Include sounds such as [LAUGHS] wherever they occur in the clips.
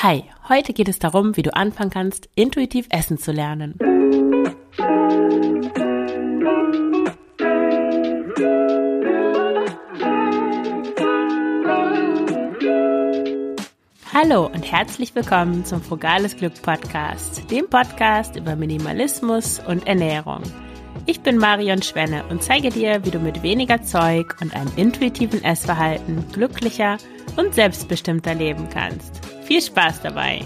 Hi, heute geht es darum, wie du anfangen kannst, intuitiv essen zu lernen. Hallo und herzlich willkommen zum Frugales Glück Podcast, dem Podcast über Minimalismus und Ernährung. Ich bin Marion Schwenne und zeige dir, wie du mit weniger Zeug und einem intuitiven Essverhalten glücklicher und selbstbestimmter leben kannst. Viel Spaß dabei!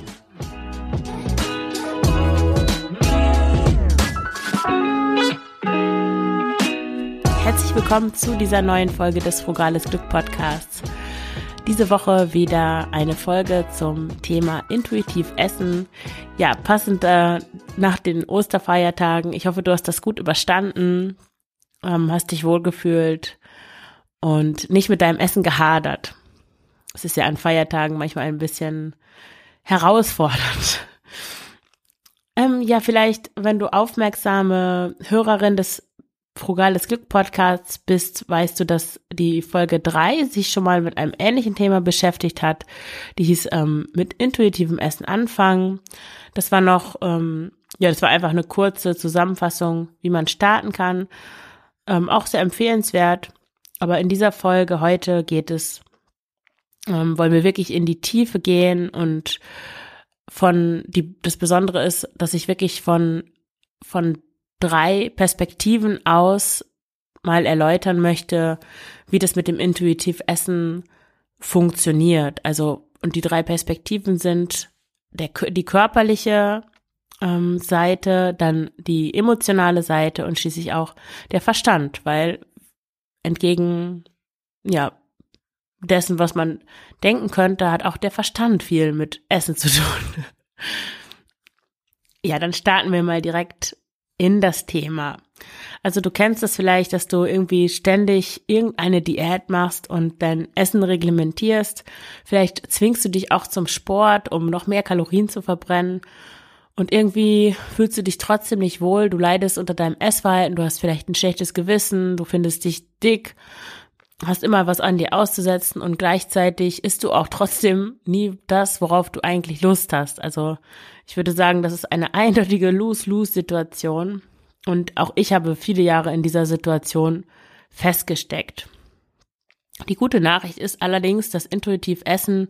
Herzlich willkommen zu dieser neuen Folge des Frugales Glück Podcasts. Diese Woche wieder eine Folge zum Thema intuitiv Essen. Ja, passend äh, nach den Osterfeiertagen. Ich hoffe, du hast das gut überstanden, ähm, hast dich wohlgefühlt und nicht mit deinem Essen gehadert es ist ja an Feiertagen manchmal ein bisschen herausfordernd. Ähm, ja, vielleicht, wenn du aufmerksame Hörerin des Frugales Glück Podcasts bist, weißt du, dass die Folge drei sich schon mal mit einem ähnlichen Thema beschäftigt hat. Die hieß ähm, mit intuitivem Essen anfangen. Das war noch, ähm, ja, das war einfach eine kurze Zusammenfassung, wie man starten kann. Ähm, auch sehr empfehlenswert. Aber in dieser Folge heute geht es ähm, wollen wir wirklich in die Tiefe gehen und von die das Besondere ist, dass ich wirklich von von drei Perspektiven aus mal erläutern möchte, wie das mit dem intuitiv Essen funktioniert. Also und die drei Perspektiven sind der die körperliche ähm, Seite, dann die emotionale Seite und schließlich auch der Verstand, weil entgegen ja dessen, was man denken könnte, hat auch der Verstand viel mit Essen zu tun. [LAUGHS] ja, dann starten wir mal direkt in das Thema. Also du kennst das vielleicht, dass du irgendwie ständig irgendeine Diät machst und dein Essen reglementierst. Vielleicht zwingst du dich auch zum Sport, um noch mehr Kalorien zu verbrennen. Und irgendwie fühlst du dich trotzdem nicht wohl, du leidest unter deinem Essverhalten, du hast vielleicht ein schlechtes Gewissen, du findest dich dick hast immer was an dir auszusetzen und gleichzeitig isst du auch trotzdem nie das, worauf du eigentlich Lust hast. Also ich würde sagen, das ist eine [LAUGHS] eindeutige Lose-Lose-Situation und auch ich habe viele Jahre in dieser Situation festgesteckt. Die gute Nachricht ist allerdings, dass intuitiv Essen,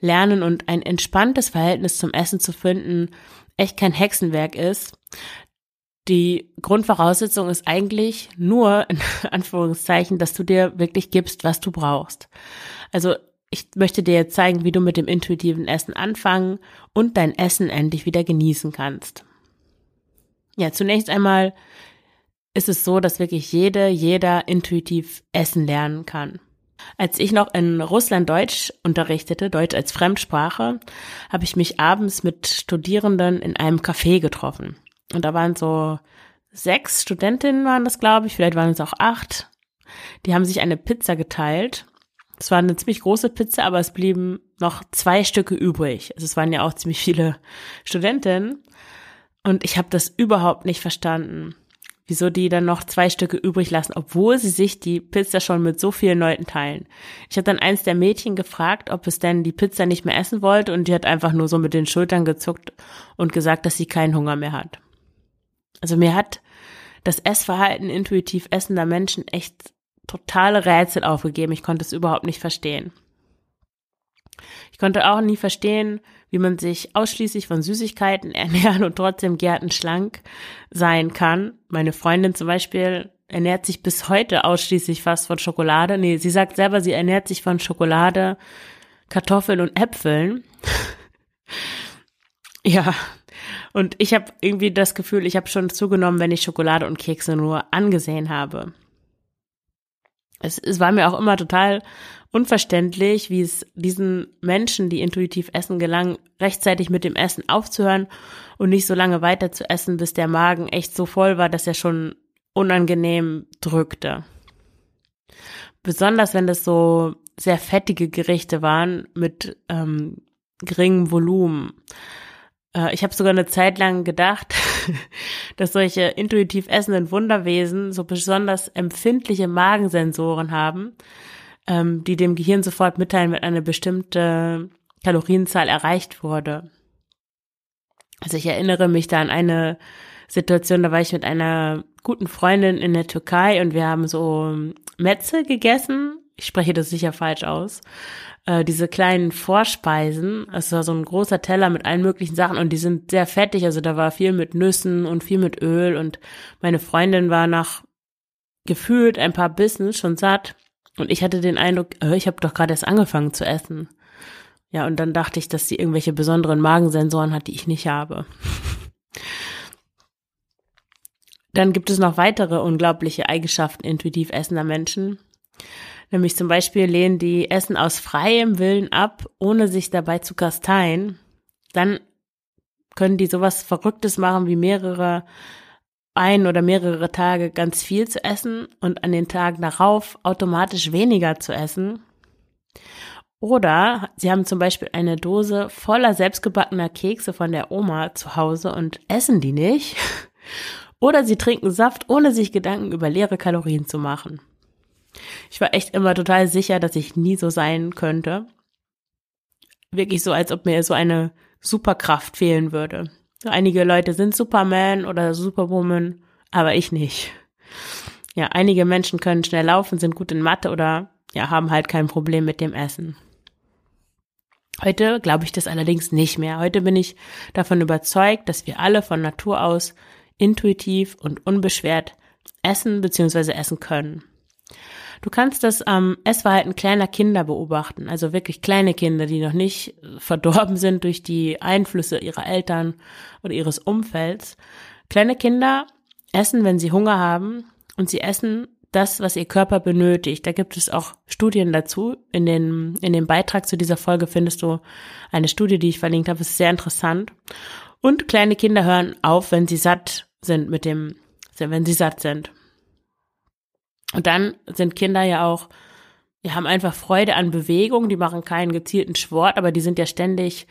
Lernen und ein entspanntes Verhältnis zum Essen zu finden echt kein Hexenwerk ist die Grundvoraussetzung ist eigentlich nur, [LAUGHS] in Anführungszeichen, dass du dir wirklich gibst, was du brauchst. Also ich möchte dir jetzt zeigen, wie du mit dem intuitiven Essen anfangen und dein Essen endlich wieder genießen kannst. Ja, zunächst einmal ist es so, dass wirklich jede, jeder intuitiv essen lernen kann. Als ich noch in Russland Deutsch unterrichtete, Deutsch als Fremdsprache, habe ich mich abends mit Studierenden in einem Café getroffen. Und da waren so sechs Studentinnen waren das, glaube ich, vielleicht waren es auch acht. Die haben sich eine Pizza geteilt. Es war eine ziemlich große Pizza, aber es blieben noch zwei Stücke übrig. Also es waren ja auch ziemlich viele Studentinnen. Und ich habe das überhaupt nicht verstanden, wieso die dann noch zwei Stücke übrig lassen, obwohl sie sich die Pizza schon mit so vielen Leuten teilen. Ich habe dann eins der Mädchen gefragt, ob es denn die Pizza nicht mehr essen wollte und die hat einfach nur so mit den Schultern gezuckt und gesagt, dass sie keinen Hunger mehr hat. Also mir hat das Essverhalten intuitiv essender Menschen echt totale Rätsel aufgegeben. Ich konnte es überhaupt nicht verstehen. Ich konnte auch nie verstehen, wie man sich ausschließlich von Süßigkeiten [LAUGHS] ernähren und trotzdem gärtenschlank sein kann. Meine Freundin zum Beispiel ernährt sich bis heute ausschließlich fast von Schokolade. Nee, sie sagt selber, sie ernährt sich von Schokolade, Kartoffeln und Äpfeln. [LAUGHS] ja, und ich habe irgendwie das Gefühl, ich habe schon zugenommen, wenn ich Schokolade und Kekse nur angesehen habe. Es, es war mir auch immer total unverständlich, wie es diesen Menschen, die intuitiv essen gelangen, rechtzeitig mit dem Essen aufzuhören und nicht so lange weiter zu essen, bis der Magen echt so voll war, dass er schon unangenehm drückte. Besonders wenn das so sehr fettige Gerichte waren mit ähm, geringem Volumen. Äh, ich habe sogar eine Zeit lang gedacht, [LAUGHS] dass solche intuitiv essenden Wunderwesen so besonders empfindliche Magensensoren haben, ähm, die dem Gehirn sofort mitteilen, wenn eine bestimmte Kalorienzahl erreicht wurde. Also ich erinnere mich da an eine Situation, da war ich mit einer guten Freundin in der Türkei und wir haben so Metze gegessen. Ich spreche das sicher falsch aus. Äh, diese kleinen Vorspeisen. Es war so ein großer Teller mit allen möglichen Sachen und die sind sehr fettig. Also da war viel mit Nüssen und viel mit Öl und meine Freundin war nach gefühlt ein paar Bissen schon satt und ich hatte den Eindruck, äh, ich habe doch gerade erst angefangen zu essen. Ja, und dann dachte ich, dass sie irgendwelche besonderen Magensensoren hat, die ich nicht habe. Dann gibt es noch weitere unglaubliche Eigenschaften intuitiv essender Menschen. Nämlich zum Beispiel lehnen die Essen aus freiem Willen ab, ohne sich dabei zu kasteien. Dann können die sowas Verrücktes machen wie mehrere ein oder mehrere Tage ganz viel zu essen und an den Tagen darauf automatisch weniger zu essen. Oder sie haben zum Beispiel eine Dose voller selbstgebackener Kekse von der Oma zu Hause und essen die nicht. [LAUGHS] Oder sie trinken Saft, ohne sich Gedanken über leere Kalorien zu machen. Ich war echt immer total sicher, dass ich nie so sein könnte. Wirklich so, als ob mir so eine Superkraft fehlen würde. Einige Leute sind Superman oder Superwoman, aber ich nicht. Ja, einige Menschen können schnell laufen, sind gut in Mathe oder ja, haben halt kein Problem mit dem Essen. Heute glaube ich das allerdings nicht mehr. Heute bin ich davon überzeugt, dass wir alle von Natur aus intuitiv und unbeschwert essen bzw. essen können. Du kannst das am Essverhalten kleiner Kinder beobachten, also wirklich kleine Kinder, die noch nicht verdorben sind durch die Einflüsse ihrer Eltern oder ihres Umfelds. Kleine Kinder essen, wenn sie Hunger haben und sie essen das, was ihr Körper benötigt. Da gibt es auch Studien dazu. In, den, in dem Beitrag zu dieser Folge findest du eine Studie, die ich verlinkt habe. Das ist sehr interessant. Und kleine Kinder hören auf, wenn sie satt sind mit dem, wenn sie satt sind. Und dann sind Kinder ja auch, die haben einfach Freude an Bewegung, die machen keinen gezielten Sport, aber die sind ja ständig,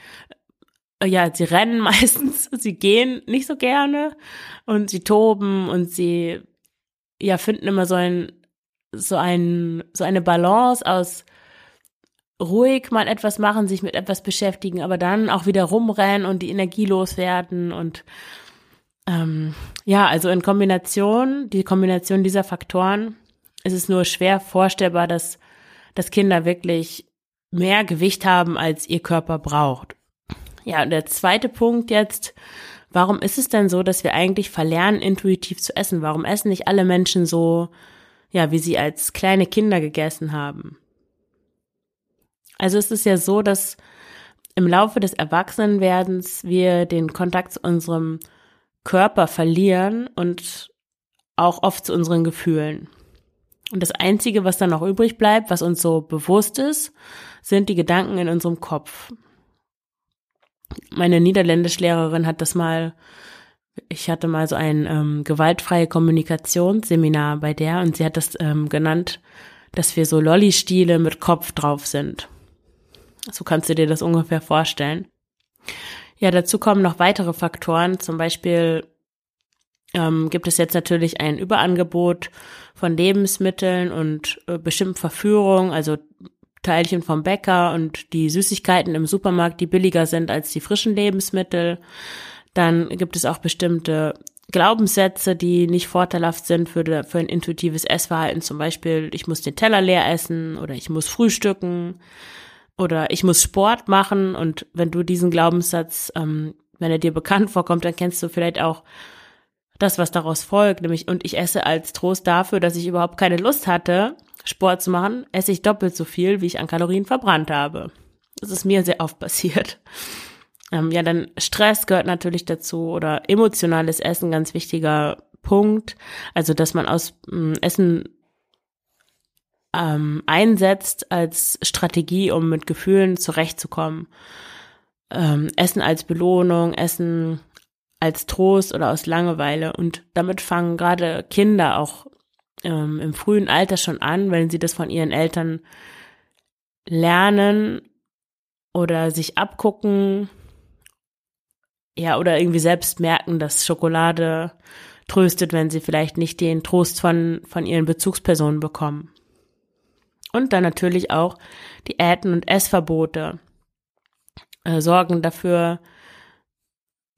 äh, ja, sie rennen [LAUGHS] meistens, sie gehen nicht so gerne und sie toben und sie, ja, finden immer so ein, so ein, so eine Balance aus ruhig mal etwas machen, sich mit etwas beschäftigen, aber dann auch wieder rumrennen und die Energie loswerden und ähm, ja, also in Kombination, die Kombination dieser Faktoren, ist es nur schwer vorstellbar, dass, dass Kinder wirklich mehr Gewicht haben, als ihr Körper braucht. Ja, und der zweite Punkt jetzt, warum ist es denn so, dass wir eigentlich verlernen, intuitiv zu essen? Warum essen nicht alle Menschen so, ja, wie sie als kleine Kinder gegessen haben? Also es ist ja so, dass im Laufe des Erwachsenenwerdens wir den Kontakt zu unserem Körper verlieren und auch oft zu unseren Gefühlen. Und das Einzige, was dann noch übrig bleibt, was uns so bewusst ist, sind die Gedanken in unserem Kopf. Meine Niederländischlehrerin hat das mal, ich hatte mal so ein ähm, gewaltfreie Kommunikationsseminar bei der und sie hat das ähm, genannt, dass wir so Lolli-Stiele mit Kopf drauf sind. So kannst du dir das ungefähr vorstellen. Ja, dazu kommen noch weitere Faktoren. Zum Beispiel ähm, gibt es jetzt natürlich ein Überangebot von Lebensmitteln und äh, bestimmt Verführung, also Teilchen vom Bäcker und die Süßigkeiten im Supermarkt, die billiger sind als die frischen Lebensmittel. Dann gibt es auch bestimmte Glaubenssätze, die nicht vorteilhaft sind für, für ein intuitives Essverhalten. Zum Beispiel, ich muss den Teller leer essen oder ich muss frühstücken oder ich muss Sport machen. Und wenn du diesen Glaubenssatz, ähm, wenn er dir bekannt vorkommt, dann kennst du vielleicht auch das, was daraus folgt, nämlich, und ich esse als Trost dafür, dass ich überhaupt keine Lust hatte, Sport zu machen, esse ich doppelt so viel, wie ich an Kalorien verbrannt habe. Das ist mir sehr oft passiert. [LAUGHS] Ähm, ja, dann Stress gehört natürlich dazu oder emotionales Essen, ganz wichtiger Punkt. Also, dass man aus ähm, Essen ähm, einsetzt als Strategie, um mit Gefühlen zurechtzukommen. Ähm, Essen als Belohnung, Essen als Trost oder aus Langeweile. Und damit fangen gerade Kinder auch ähm, im frühen Alter schon an, wenn sie das von ihren Eltern lernen oder sich abgucken, ja, oder irgendwie selbst merken, dass Schokolade tröstet, wenn sie vielleicht nicht den Trost von, von ihren Bezugspersonen bekommen. Und dann natürlich auch Diäten und Essverbote. äh, sorgen dafür,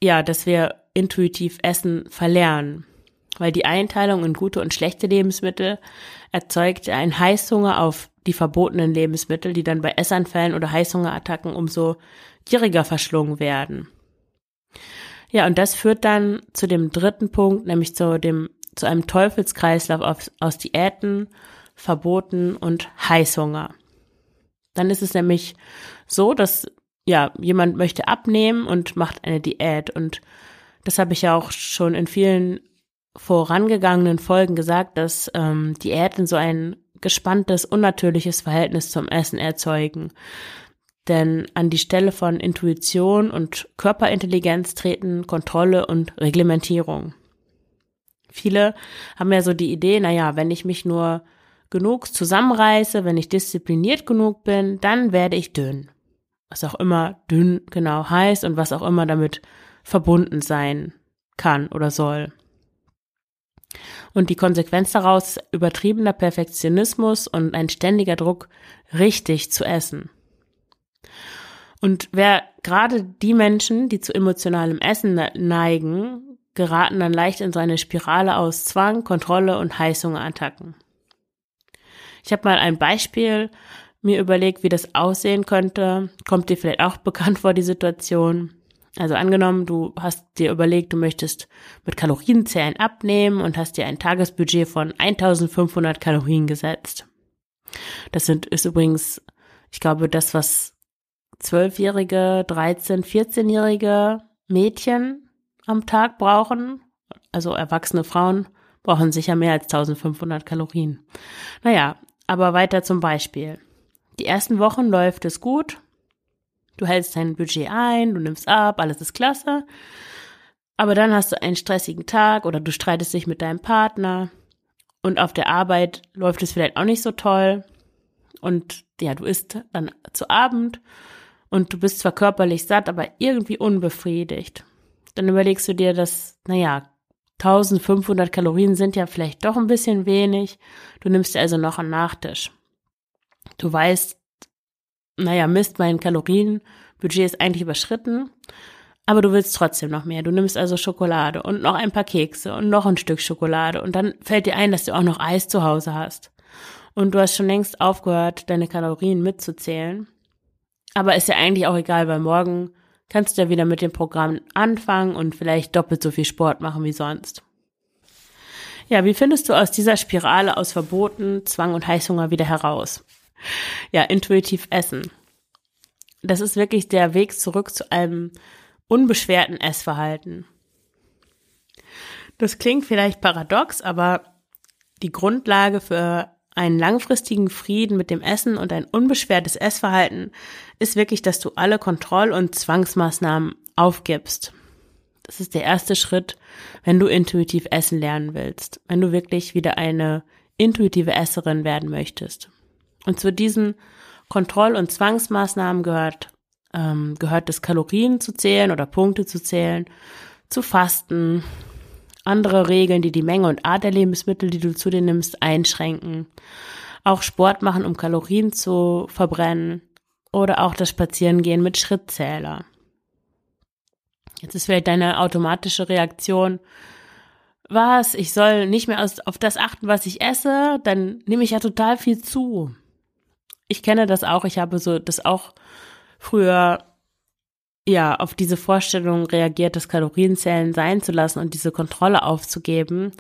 ja, dass wir intuitiv Essen verlernen. Weil die Einteilung in gute und schlechte Lebensmittel erzeugt einen Heißhunger auf die verbotenen Lebensmittel, die dann bei Essanfällen oder Heißhungerattacken umso gieriger verschlungen werden. Ja, und das führt dann zu dem dritten Punkt, nämlich zu dem, zu einem Teufelskreislauf aus, aus Diäten, Verboten und Heißhunger. Dann ist es nämlich so, dass ja, jemand möchte abnehmen und macht eine Diät. Und das habe ich ja auch schon in vielen vorangegangenen Folgen gesagt, dass ähm, Diäten so ein gespanntes, unnatürliches Verhältnis zum Essen erzeugen. Denn an die Stelle von Intuition und Körperintelligenz treten Kontrolle und Reglementierung. Viele haben ja so die Idee, naja, wenn ich mich nur genug zusammenreiße, wenn ich diszipliniert genug bin, dann werde ich dünn. Was auch immer dünn genau heißt und was auch immer damit verbunden sein kann oder soll. Und die Konsequenz daraus ist übertriebener Perfektionismus und ein ständiger Druck, richtig zu essen. Und wer gerade die Menschen, die zu emotionalem Essen neigen, geraten dann leicht in so eine Spirale aus Zwang, Kontrolle und Heißhungerattacken. Ich habe mal ein Beispiel mir überlegt, wie das aussehen könnte. Kommt dir vielleicht auch [LAUGHS] bekannt vor, die Situation? Also angenommen, du hast dir überlegt, du möchtest mit Kalorienzählen abnehmen und hast dir ein Tagesbudget von 1500 Kalorien gesetzt. Das sind, ist übrigens, ich glaube, das, was zwölfjährige, 13, 14-jährige Mädchen am Tag brauchen. Also erwachsene Frauen brauchen sicher mehr als 1500 Kalorien. Naja, aber weiter zum Beispiel. Die ersten Wochen läuft es gut, Du hältst dein Budget ein, du nimmst ab, alles ist klasse. Aber dann hast du einen stressigen Tag oder du streitest dich mit deinem Partner und auf der Arbeit läuft es vielleicht auch nicht so toll. Und ja, du isst dann zu Abend und du bist zwar körperlich satt, aber irgendwie unbefriedigt. Dann überlegst du dir, dass, naja, 1500 Kalorien sind ja vielleicht doch ein bisschen wenig. Du nimmst dir also noch einen Nachtisch. Du weißt, naja, Mist, mein Kalorienbudget ist eigentlich überschritten, aber du willst trotzdem noch mehr. Du nimmst also Schokolade und noch ein paar Kekse und noch ein Stück Schokolade und dann fällt dir ein, dass du auch noch Eis zu Hause hast. Und du hast schon längst aufgehört, deine Kalorien mitzuzählen. Aber ist ja eigentlich auch egal, weil morgen kannst du ja wieder mit dem Programm anfangen und vielleicht doppelt so viel Sport machen wie sonst. Ja, wie findest du aus dieser Spirale aus Verboten, Zwang und Heißhunger wieder heraus? Ja, intuitiv essen. Das ist wirklich der Weg zurück zu einem unbeschwerten Essverhalten. Das klingt vielleicht paradox, aber die Grundlage für einen langfristigen Frieden mit dem Essen und ein unbeschwertes Essverhalten ist wirklich, dass du alle Kontroll- und Zwangsmaßnahmen aufgibst. Das ist der erste Schritt, wenn du intuitiv essen lernen willst, wenn du wirklich wieder eine intuitive Esserin werden möchtest. Und zu diesen Kontroll- und Zwangsmaßnahmen gehört, ähm, gehört es, Kalorien zu zählen oder Punkte zu zählen, zu fasten, andere Regeln, die die Menge und Art der Lebensmittel, die du zu dir nimmst, einschränken, auch Sport machen, um Kalorien zu verbrennen oder auch das Spazierengehen mit Schrittzähler. Jetzt ist vielleicht deine automatische Reaktion, was, ich soll nicht mehr auf das achten, was ich esse, dann nehme ich ja total viel zu ich kenne das auch. Ich habe so das auch früher ja auf diese Vorstellung reagiert, das Kalorienzählen sein zu lassen und diese Kontrolle aufzugeben.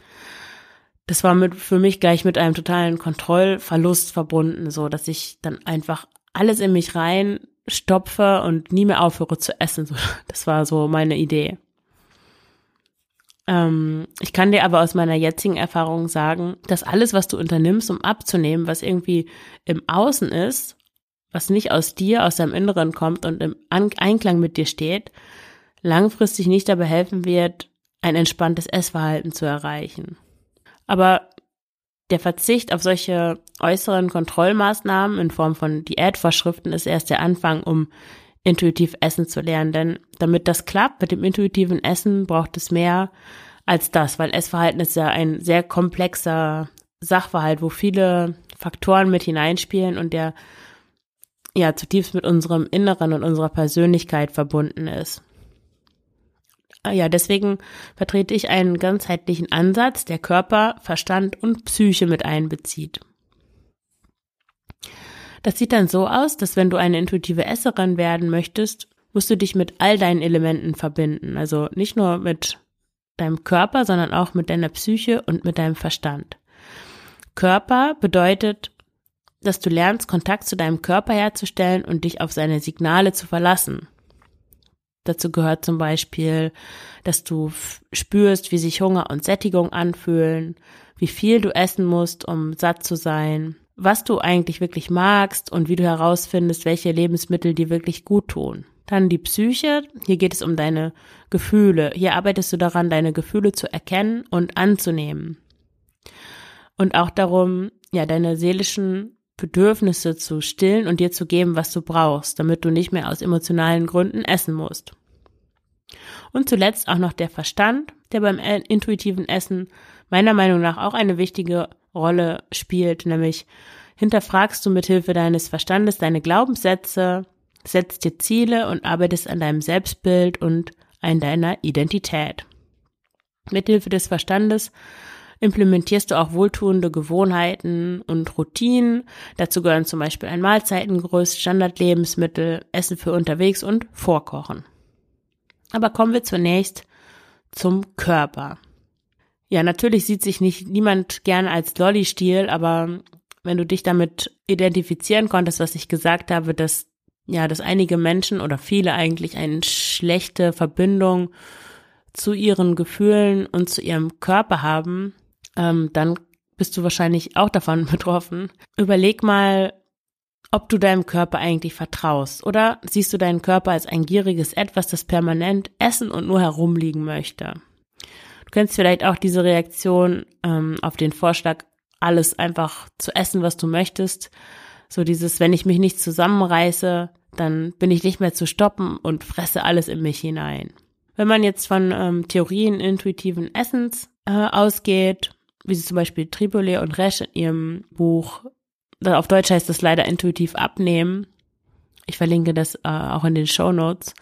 Das war mit, für mich gleich mit einem totalen Kontrollverlust verbunden, so dass ich dann einfach alles in mich rein stopfe und nie mehr aufhöre zu essen. So, das war so meine Idee. Ähm, ich kann dir aber aus meiner jetzigen Erfahrung sagen, dass alles, was du unternimmst, um abzunehmen, was irgendwie im Außen ist, was nicht aus dir, aus deinem Inneren kommt und im Einklang mit dir steht, langfristig nicht dabei helfen wird, ein entspanntes Essverhalten zu erreichen. Aber der Verzicht auf solche äußeren Kontrollmaßnahmen in Form von Diätvorschriften ist erst der Anfang, um intuitiv essen zu lernen. Denn damit das klappt mit dem intuitiven Essen, braucht es mehr als das, weil Essverhalten ist ja ein sehr komplexer Sachverhalt, wo viele Faktoren mit hineinspielen und der ja zutiefst mit unserem Inneren und unserer Persönlichkeit verbunden ist. Ja, deswegen vertrete ich einen ganzheitlichen Ansatz, der Körper, Verstand und Psyche mit einbezieht. Das sieht dann so aus, dass wenn du eine intuitive Esserin werden möchtest, musst du dich mit all deinen Elementen verbinden. Also nicht nur mit deinem Körper, sondern auch mit deiner Psyche und mit deinem Verstand. Körper bedeutet, dass du lernst, Kontakt zu deinem Körper herzustellen und dich auf seine Signale zu verlassen. Dazu gehört zum Beispiel, dass du spürst, wie sich Hunger und Sättigung anfühlen, wie viel du essen musst, um satt zu sein, was du eigentlich wirklich magst und wie du herausfindest, welche Lebensmittel dir wirklich gut tun. Dann die Psyche. Hier geht es um deine Gefühle. Hier arbeitest du daran, deine Gefühle zu erkennen und anzunehmen. Und auch darum, ja, deine seelischen Bedürfnisse zu stillen und dir zu geben, was du brauchst, damit du nicht mehr aus emotionalen Gründen essen musst. Und zuletzt auch noch der Verstand, der beim intuitiven Essen meiner Meinung nach auch eine wichtige Rolle spielt, nämlich hinterfragst du mithilfe deines Verstandes deine Glaubenssätze, setzt dir Ziele und arbeitest an deinem Selbstbild und an deiner Identität. Mithilfe des Verstandes implementierst du auch wohltuende Gewohnheiten und Routinen. Dazu gehören zum Beispiel ein Mahlzeitengerüst, Standardlebensmittel, Essen für unterwegs und Vorkochen. Aber kommen wir zunächst zum Körper. Ja, natürlich sieht sich nicht niemand gerne als Lolli-Stil, aber wenn du dich damit identifizieren konntest, was ich gesagt habe, dass ja, dass einige Menschen oder viele eigentlich eine schlechte Verbindung zu ihren Gefühlen und zu ihrem Körper haben, ähm, dann bist du wahrscheinlich auch davon [LAUGHS] betroffen. Überleg mal, ob du deinem Körper eigentlich vertraust oder siehst du deinen Körper als ein gieriges Etwas, das permanent essen und nur herumliegen möchte. Du kennst vielleicht auch diese Reaktion ähm, auf den Vorschlag, alles einfach zu essen, was du möchtest. So dieses, wenn ich mich nicht zusammenreiße, dann bin ich nicht mehr zu stoppen und fresse alles in mich hinein. Wenn man jetzt von ähm, Theorien intuitiven Essens äh, ausgeht, wie sie zum Beispiel Tripoli und Resch in ihrem Buch, auf Deutsch heißt das leider intuitiv abnehmen. Ich verlinke das äh, auch in den Show Notes.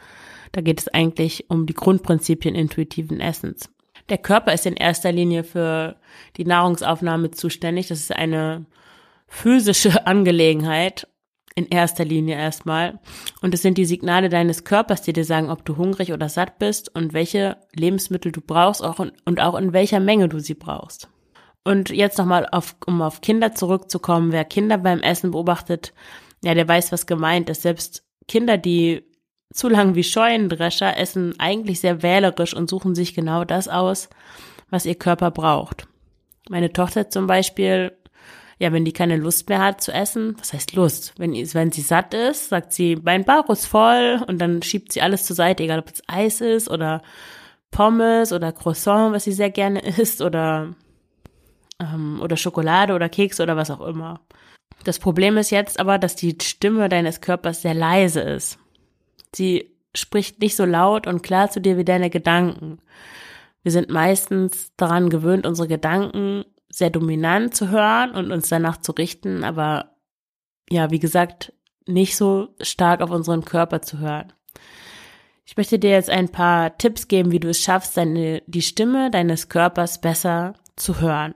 Da geht es eigentlich um die Grundprinzipien intuitiven Essens. Der Körper ist in erster Linie für die Nahrungsaufnahme zuständig. Das ist eine physische [LAUGHS] Angelegenheit in erster Linie erstmal. Und es sind die Signale deines Körpers, die dir sagen, ob du hungrig oder satt bist und welche Lebensmittel du brauchst auch in, und auch in welcher Menge du sie brauchst. Und jetzt nochmal auf, um auf Kinder zurückzukommen. Wer Kinder beim Essen beobachtet, ja, der weiß, was gemeint ist. Selbst Kinder, die zu lang wie Scheunendrescher essen eigentlich sehr wählerisch und suchen sich genau das aus, was ihr Körper braucht. Meine Tochter zum Beispiel ja, wenn die keine Lust mehr hat zu essen, was heißt Lust? Wenn, wenn sie satt ist, sagt sie, mein Bauch ist voll und dann schiebt sie alles zur Seite, egal ob es Eis ist oder Pommes oder Croissant, was sie sehr gerne [LAUGHS] isst oder, ähm, oder Schokolade oder Keks oder was auch immer. Das Problem ist jetzt aber, dass die Stimme deines Körpers sehr leise ist. Sie spricht nicht so laut und klar zu dir wie deine Gedanken. Wir sind meistens daran gewöhnt, unsere Gedanken sehr dominant zu hören und uns danach zu richten, aber ja, wie gesagt, nicht so stark auf unseren Körper zu hören. Ich möchte dir jetzt ein paar Tipps geben, wie du es schaffst, deine, die Stimme deines Körpers besser zu hören.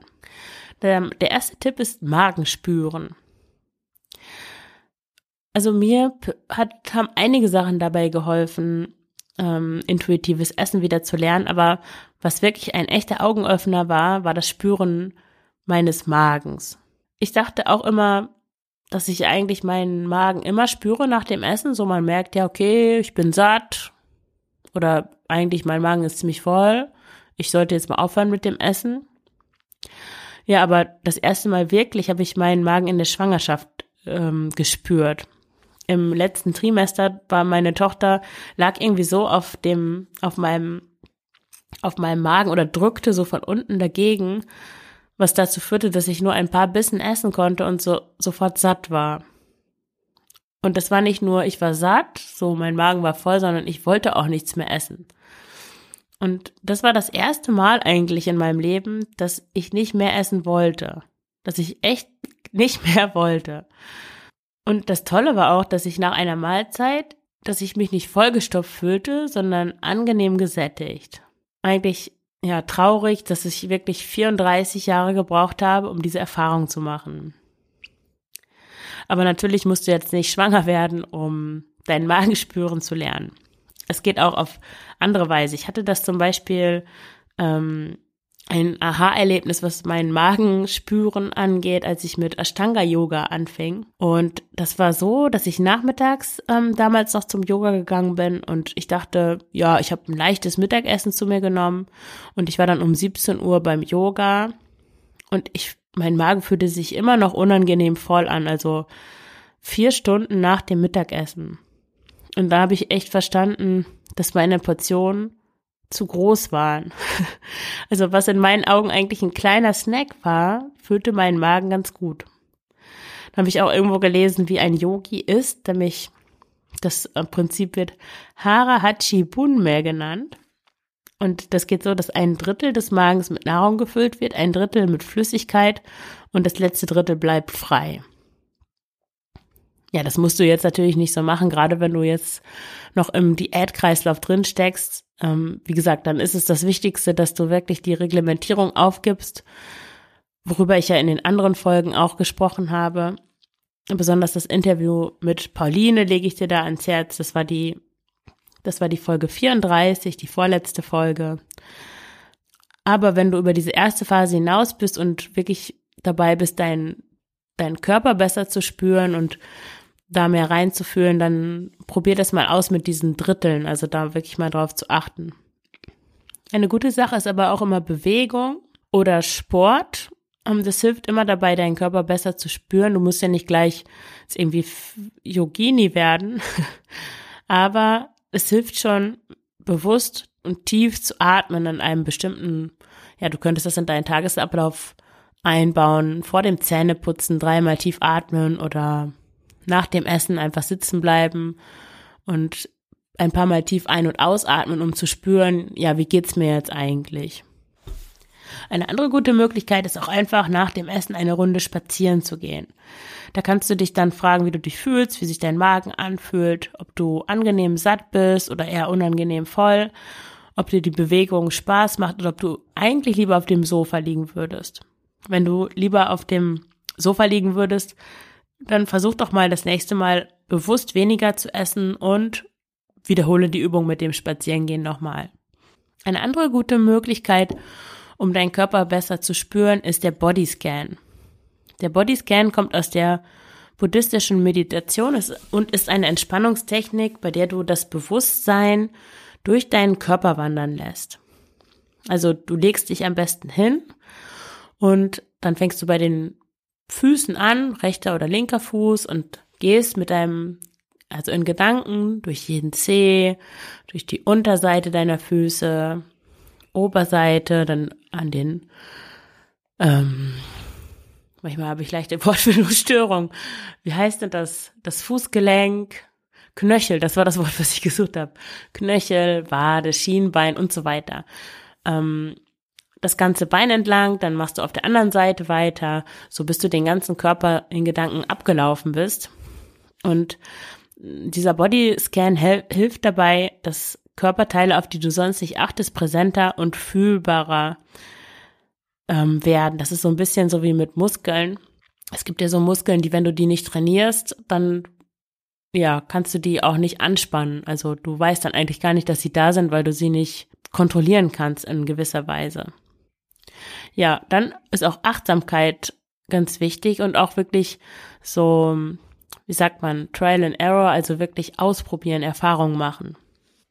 Der, der erste Tipp ist Magen spüren. Also mir hat, haben einige Sachen dabei geholfen, ähm, intuitives Essen wieder zu lernen. Aber was wirklich ein echter Augenöffner war, war das Spüren meines Magens. Ich dachte auch immer, dass ich eigentlich meinen Magen immer spüre nach dem Essen. So man merkt ja, okay, ich bin satt. Oder eigentlich mein Magen ist ziemlich voll. Ich sollte jetzt mal aufhören mit dem Essen. Ja, aber das erste Mal wirklich habe ich meinen Magen in der Schwangerschaft ähm, gespürt im letzten Trimester war meine Tochter, lag irgendwie so auf dem, auf meinem, auf meinem Magen oder drückte so von unten dagegen, was dazu führte, dass ich nur ein paar Bissen essen konnte und so sofort satt war. Und das war nicht nur, ich war satt, so mein Magen war voll, sondern ich wollte auch nichts mehr essen. Und das war das erste Mal eigentlich in meinem Leben, dass ich nicht mehr essen wollte. Dass ich echt nicht [LAUGHS] mehr wollte. Und das Tolle war auch, dass ich nach einer Mahlzeit, dass ich mich nicht vollgestopft fühlte, sondern angenehm gesättigt. Eigentlich ja traurig, dass ich wirklich 34 Jahre gebraucht habe, um diese Erfahrung zu machen. Aber natürlich musst du jetzt nicht schwanger werden, um deinen Magen spüren zu lernen. Es geht auch auf andere Weise. Ich hatte das zum Beispiel ähm, ein Aha-Erlebnis, was mein Magenspüren angeht, als ich mit Ashtanga-Yoga anfing. Und das war so, dass ich nachmittags ähm, damals noch zum Yoga gegangen bin und ich dachte, ja, ich habe ein leichtes Mittagessen zu mir genommen und ich war dann um 17 Uhr beim Yoga und ich, mein Magen fühlte sich immer noch unangenehm voll an, also vier Stunden nach dem Mittagessen. Und da habe ich echt verstanden, dass meine Portion zu groß waren. [LAUGHS] Also was in meinen Augen eigentlich ein kleiner Snack war, füllte meinen Magen ganz gut. Dann habe ich auch irgendwo gelesen, wie ein Yogi ist, nämlich das Prinzip wird Harahachi Bunme genannt. Und das geht so, dass ein Drittel des Magens mit Nahrung gefüllt wird, ein Drittel mit Flüssigkeit und das letzte Drittel bleibt frei. Ja, das musst du jetzt natürlich nicht so machen, gerade wenn du jetzt noch im Diätkreislauf drin steckst. Ähm, wie gesagt, dann ist es das Wichtigste, dass du wirklich die Reglementierung aufgibst, worüber ich ja in den anderen Folgen auch gesprochen habe. Besonders das Interview mit Pauline lege ich dir da ans Herz. Das war die, das war die Folge 34, die vorletzte Folge. Aber wenn du über diese erste Phase hinaus bist und wirklich dabei bist, deinen deinen Körper besser zu spüren und da mehr reinzufühlen, dann probier das mal aus mit diesen Dritteln, also da wirklich mal drauf zu achten. Eine gute Sache ist aber auch immer Bewegung oder Sport. Ähm, das hilft immer dabei, deinen Körper besser zu spüren. Du musst ja nicht gleich irgendwie Yogini werden, [LAUGHS] aber es hilft schon bewusst und tief zu atmen an einem bestimmten, ja, du könntest das in deinen Tagesablauf einbauen, vor dem Zähneputzen dreimal tief atmen oder nach dem Essen einfach sitzen bleiben und ein paar Mal tief ein- und ausatmen, um zu spüren, ja, wie geht's mir jetzt eigentlich? Eine andere gute Möglichkeit ist auch einfach nach dem Essen eine Runde spazieren zu gehen. Da kannst du dich dann fragen, wie du dich fühlst, wie sich dein Magen anfühlt, ob du angenehm satt bist oder eher unangenehm voll, ob dir die Bewegung Spaß macht oder ob du eigentlich lieber auf dem Sofa liegen würdest. Wenn du lieber auf dem Sofa liegen würdest, dann versuch doch mal das nächste Mal bewusst weniger zu essen und wiederhole die Übung mit dem Spazierengehen nochmal. Eine andere gute Möglichkeit, um deinen Körper besser zu spüren, ist der Bodyscan. Der Bodyscan kommt aus der buddhistischen Meditation und ist eine Entspannungstechnik, bei der du das Bewusstsein durch deinen Körper wandern lässt. Also du legst dich am besten hin und dann fängst du bei den Füßen an, rechter oder linker Fuß und gehst mit deinem, also in Gedanken durch jeden Zeh, durch die Unterseite deiner Füße, Oberseite, dann an den, ähm, manchmal habe ich leichte [LAUGHS] Wortfindungsstörung. Wie heißt denn das? Das Fußgelenk, Knöchel, das war das Wort, was ich gesucht habe. Knöchel, Wade, Schienbein und so weiter. Ähm, das ganze Bein entlang, dann machst du auf der anderen Seite weiter, so bis du den ganzen Körper in Gedanken abgelaufen bist. Und dieser Bodyscan hilft dabei, dass Körperteile, auf die du sonst nicht achtest, präsenter und fühlbarer ähm, werden. Das ist so ein bisschen so wie mit Muskeln. Es gibt ja so Muskeln, die, wenn du die nicht trainierst, dann ja, kannst du die auch nicht anspannen. Also du weißt dann eigentlich gar nicht, dass sie da sind, weil du sie nicht kontrollieren kannst in gewisser Weise. Ja, dann ist auch Achtsamkeit ganz wichtig und auch wirklich so, wie sagt man, Trial and Error, also wirklich ausprobieren, Erfahrungen machen.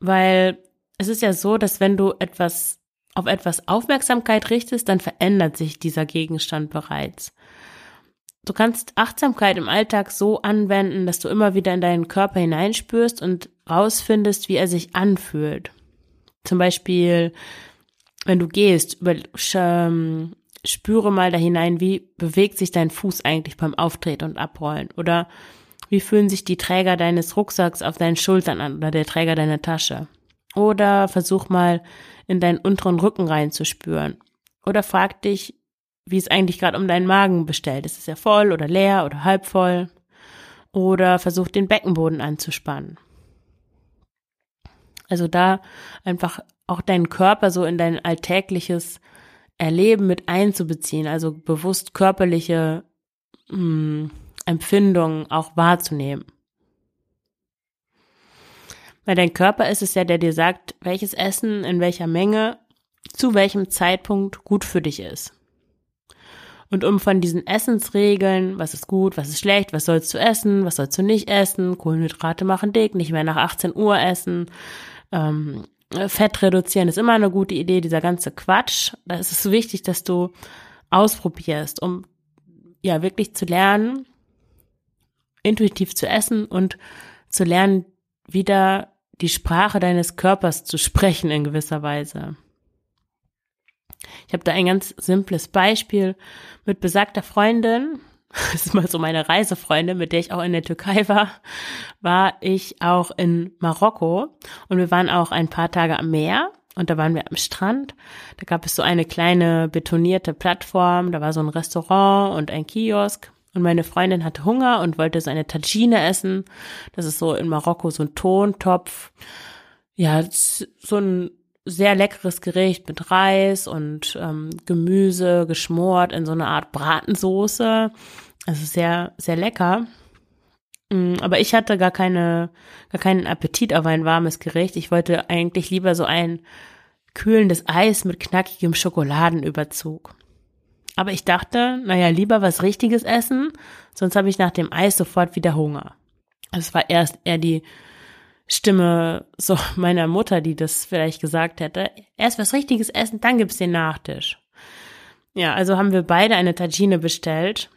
Weil es ist ja so, dass wenn du etwas auf etwas Aufmerksamkeit richtest, dann verändert sich dieser Gegenstand bereits. Du kannst Achtsamkeit im Alltag so anwenden, dass du immer wieder in deinen Körper hineinspürst und rausfindest, wie er sich anfühlt. Zum Beispiel, wenn du gehst, über, ähm, spüre mal da hinein, wie bewegt sich dein Fuß eigentlich beim Auftreten und Abrollen oder wie fühlen sich die Träger deines Rucksacks auf deinen Schultern an oder der Träger deiner Tasche. Oder versuch mal in deinen unteren Rücken reinzuspüren. Oder frag dich, wie es eigentlich gerade um deinen Magen bestellt ist. Ist er voll oder leer oder halb voll? oder versuch den Beckenboden anzuspannen. Also da einfach auch deinen Körper so in dein alltägliches Erleben mit einzubeziehen, also bewusst körperliche mh, hm, Empfindungen auch wahrzunehmen. Weil dein Körper ist es ja, der dir sagt, welches Essen in welcher Menge zu welchem Zeitpunkt gut für dich ist. Und um von diesen Essensregeln, was ist gut, was ist schlecht, was sollst du essen, was sollst du nicht essen, Kohlenhydrate machen dick, nicht mehr nach 18 Uhr essen, ähm, Fett reduzieren ist immer eine gute Idee, dieser ganze Quatsch. Da ist es wichtig, dass du ausprobierst, um ja wirklich zu lernen, intuitiv zu essen und zu lernen, wieder die Sprache deines Körpers zu sprechen in gewisser Weise. Ich habe da ein ganz simples Beispiel mit besagter Freundin. [LAUGHS] Das ist mal so meine Reisefreundin, mit der ich auch in der Türkei war, war ich auch in Marokko und wir waren auch ein paar Tage am Meer und da waren wir am Strand. Da gab es so eine kleine betonierte Plattform, da war so ein Restaurant und ein Kiosk und meine Freundin hatte Hunger und wollte so eine Tagine essen. Das ist so in Marokko so ein Tontopf. Ja, so ein sehr leckeres Gericht mit Reis und ähm, Gemüse geschmort in so eine Art Bratensoße. Also sehr, sehr lecker. Mm, aber ich hatte gar keine, gar keinen Appetit auf ein warmes Gericht. Ich wollte eigentlich lieber so ein kühlendes Eis mit knackigem Schokoladenüberzug. Aber ich dachte, naja, lieber was Richtiges essen, sonst habe ich nach dem Eis sofort wieder Hunger. Es war erst eher die Stimme so [LAUGHS] meiner Mutter, die das vielleicht gesagt hätte. Erst was Richtiges essen, dann gibt's den Nachtisch. Ja, also haben wir beide eine Tagine bestellt.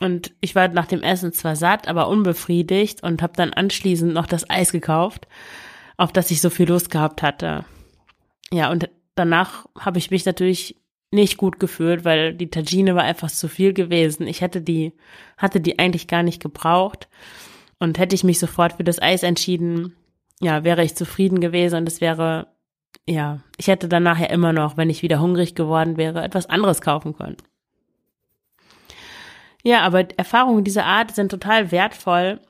Und ich war nach dem Essen zwar satt, aber unbefriedigt und habe dann anschließend noch das Eis gekauft, auf das ich so viel Lust gehabt hatte. Ja, und danach habe ich mich natürlich nicht gut gefühlt, weil die Tagine war einfach zu viel gewesen. Ich hätte die, hatte die eigentlich gar nicht gebraucht. Und hätte ich mich sofort für das Eis entschieden, ja, wäre ich zufrieden gewesen und es wäre, ja, ich hätte dann nachher immer noch, wenn ich wieder hungrig geworden wäre, etwas anderes kaufen können. Ja, aber Erfahrungen dieser Art sind total wertvoll,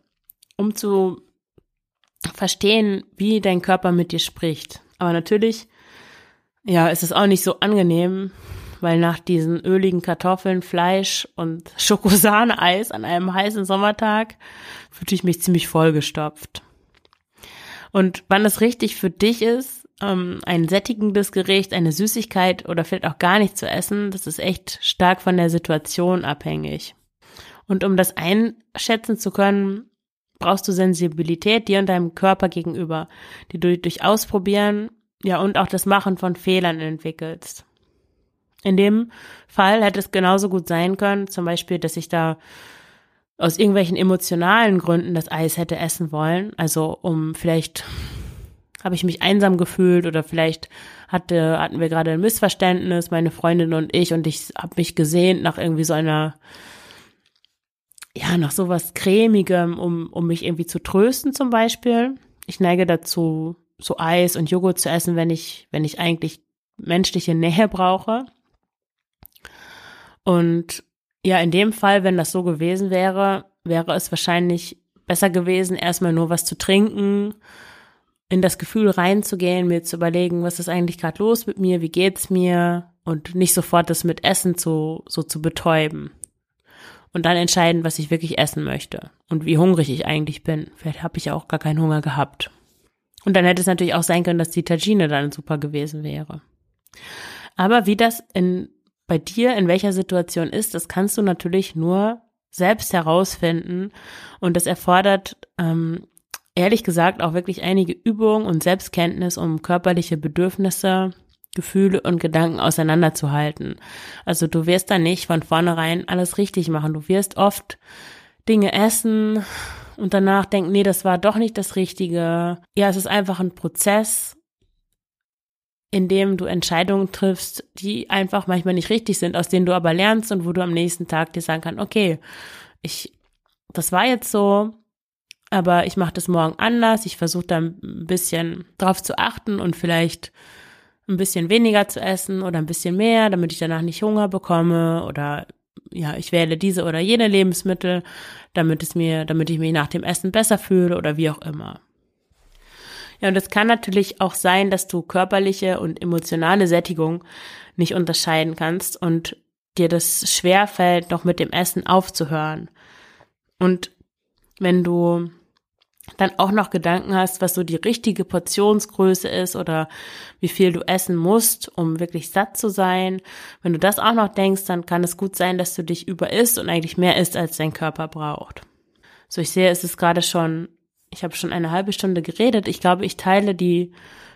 um zu verstehen, wie dein Körper mit dir spricht. Aber natürlich, ja, ist es auch nicht so angenehm, weil nach diesen öligen Kartoffeln, Fleisch und [LAUGHS] Schokosahne-Eis an einem heißen Sommertag fühlte ich mich ziemlich vollgestopft. Und wann es richtig für dich ist, ähm, ein sättigendes Gericht, eine Süßigkeit oder vielleicht auch gar nicht zu essen, das ist echt stark von der Situation abhängig. Und um das einschätzen zu können, brauchst du Sensibilität dir und deinem Körper gegenüber, die du durch Ausprobieren, ja, und auch das Machen von Fehlern entwickelst. In dem Fall hätte es genauso gut sein können, zum Beispiel, dass ich da aus irgendwelchen emotionalen Gründen das Eis hätte essen wollen. Also um vielleicht habe ich mich einsam gefühlt oder vielleicht hatte, hatten wir gerade ein Missverständnis, meine Freundin und ich, und ich habe mich gesehnt nach irgendwie so einer, ja, nach sowas Cremigem, um, um mich irgendwie zu trösten zum Beispiel. Ich neige dazu, so Eis und Joghurt zu essen, wenn ich, wenn ich eigentlich menschliche Nähe brauche. Und ja, in dem Fall, wenn das so gewesen wäre, wäre es wahrscheinlich besser gewesen, erstmal nur was zu trinken, in das Gefühl reinzugehen, mir zu überlegen, was ist eigentlich gerade los mit mir, wie geht's mir und nicht sofort das mit Essen zu, so zu betäuben. Und dann entscheiden, was ich wirklich essen möchte und wie hungrig ich eigentlich bin. Vielleicht habe ich auch gar keinen Hunger gehabt. Und dann hätte es natürlich auch sein können, dass die Tagine dann super gewesen wäre. Aber wie das in bei dir in welcher Situation ist, das kannst du natürlich nur selbst herausfinden. Und das erfordert, ähm, ehrlich gesagt, auch wirklich einige Übungen und Selbstkenntnis, um körperliche Bedürfnisse, Gefühle und Gedanken auseinanderzuhalten. Also du wirst da nicht von vornherein alles richtig machen. Du wirst oft Dinge essen und danach denken, nee, das war doch nicht das Richtige. Ja, es ist einfach ein Prozess in dem du Entscheidungen triffst, die einfach manchmal nicht richtig sind, aus denen du aber lernst und wo du am nächsten Tag dir sagen kannst, okay, ich, das war jetzt so, aber ich mache das morgen anders. Ich versuche da ein bisschen drauf zu achten und vielleicht ein bisschen weniger zu essen oder ein bisschen mehr, damit ich danach nicht Hunger bekomme oder ja, ich wähle diese oder jene Lebensmittel, damit es mir, damit ich mich nach dem Essen besser fühle oder wie auch immer. Ja, und es kann natürlich auch sein, dass du körperliche und emotionale Sättigung nicht unterscheiden kannst und dir das schwer fällt, noch mit dem Essen aufzuhören. Und wenn du dann auch noch Gedanken hast, was so die richtige Portionsgröße ist oder wie viel du essen musst, um wirklich satt zu sein. Wenn du das auch noch denkst, dann kann es gut sein, dass du dich überisst und eigentlich mehr isst, als dein Körper braucht. So, ich sehe, es ist gerade schon, ich habe schon eine halbe Stunde geredet. Ich glaube, ich teile die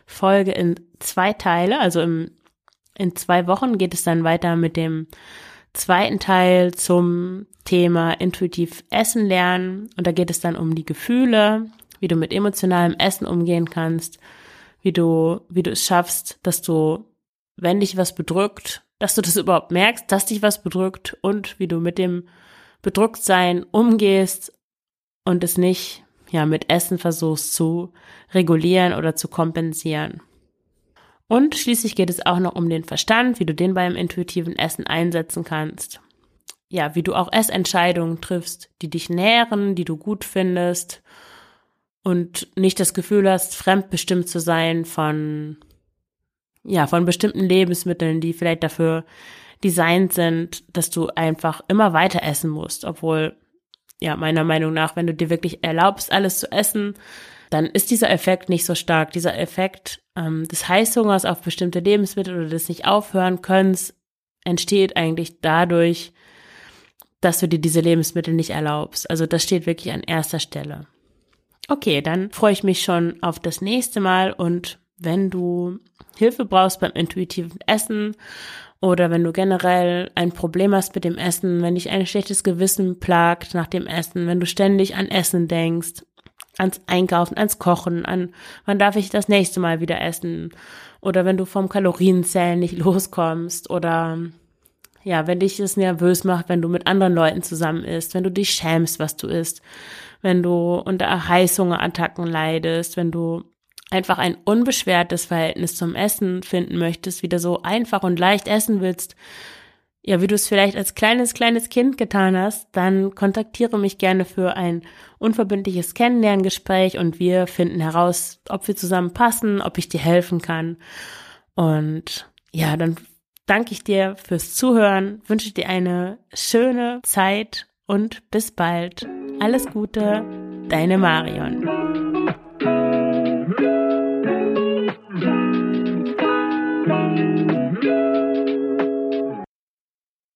Folge in zwei Teile. Also im, in zwei Wochen geht es dann weiter mit dem zweiten Teil zum Thema intuitiv Essen lernen. Und da geht es dann um die Gefühle, wie du mit emotionalem Essen umgehen kannst, wie du, wie du es schaffst, dass du, wenn dich was bedrückt, dass du das überhaupt merkst, dass dich was bedrückt und wie du mit dem Bedrücktsein umgehst und es nicht, ja, mit Essen versuchst zu regulieren oder zu kompensieren. Und schließlich geht es auch noch um den Verstand, wie du den beim intuitiven Essen einsetzen kannst. Ja, wie du auch Essentscheidungen triffst, die dich nähren, die du gut findest und nicht das Gefühl hast, fremdbestimmt zu sein von, ja, von bestimmten Lebensmitteln, die vielleicht dafür designt sind, dass du einfach immer weiter essen musst, obwohl, ja, meiner Meinung nach, wenn du dir wirklich erlaubst, alles zu essen, dann ist dieser Effekt nicht so stark. Dieser Effekt ähm, des Heißhungers auf bestimmte Lebensmittel oder des nicht aufhören können entsteht eigentlich dadurch, dass du dir diese Lebensmittel nicht erlaubst. Also das steht wirklich an erster Stelle. Okay, dann freue ich mich schon auf das nächste Mal und wenn du Hilfe brauchst beim intuitiven Essen oder wenn du generell ein Problem hast mit dem Essen, wenn dich ein schlechtes Gewissen plagt nach dem Essen, wenn du ständig an Essen denkst, ans Einkaufen, ans Kochen, an wann darf ich das nächste Mal wieder essen? Oder wenn du vom Kalorienzählen nicht [LAUGHS] loskommst oder ja, wenn dich es nervös macht, wenn du mit anderen Leuten zusammen isst, wenn du dich schämst, was du isst, wenn du unter Heißhungerattacken leidest, wenn du einfach ein unbeschwertes Verhältnis zum Essen finden möchtest, wieder so einfach und leicht essen willst, ja, wie du es vielleicht als kleines, kleines Kind getan hast, dann kontaktiere mich gerne für ein unverbindliches Kennenlerngespräch und wir finden heraus, ob wir zusammen passen, ob ich dir helfen kann. Und ja, dann danke ich dir fürs Zuhören, wünsche dir eine schöne Zeit und bis bald. Alles Gute, deine Marion.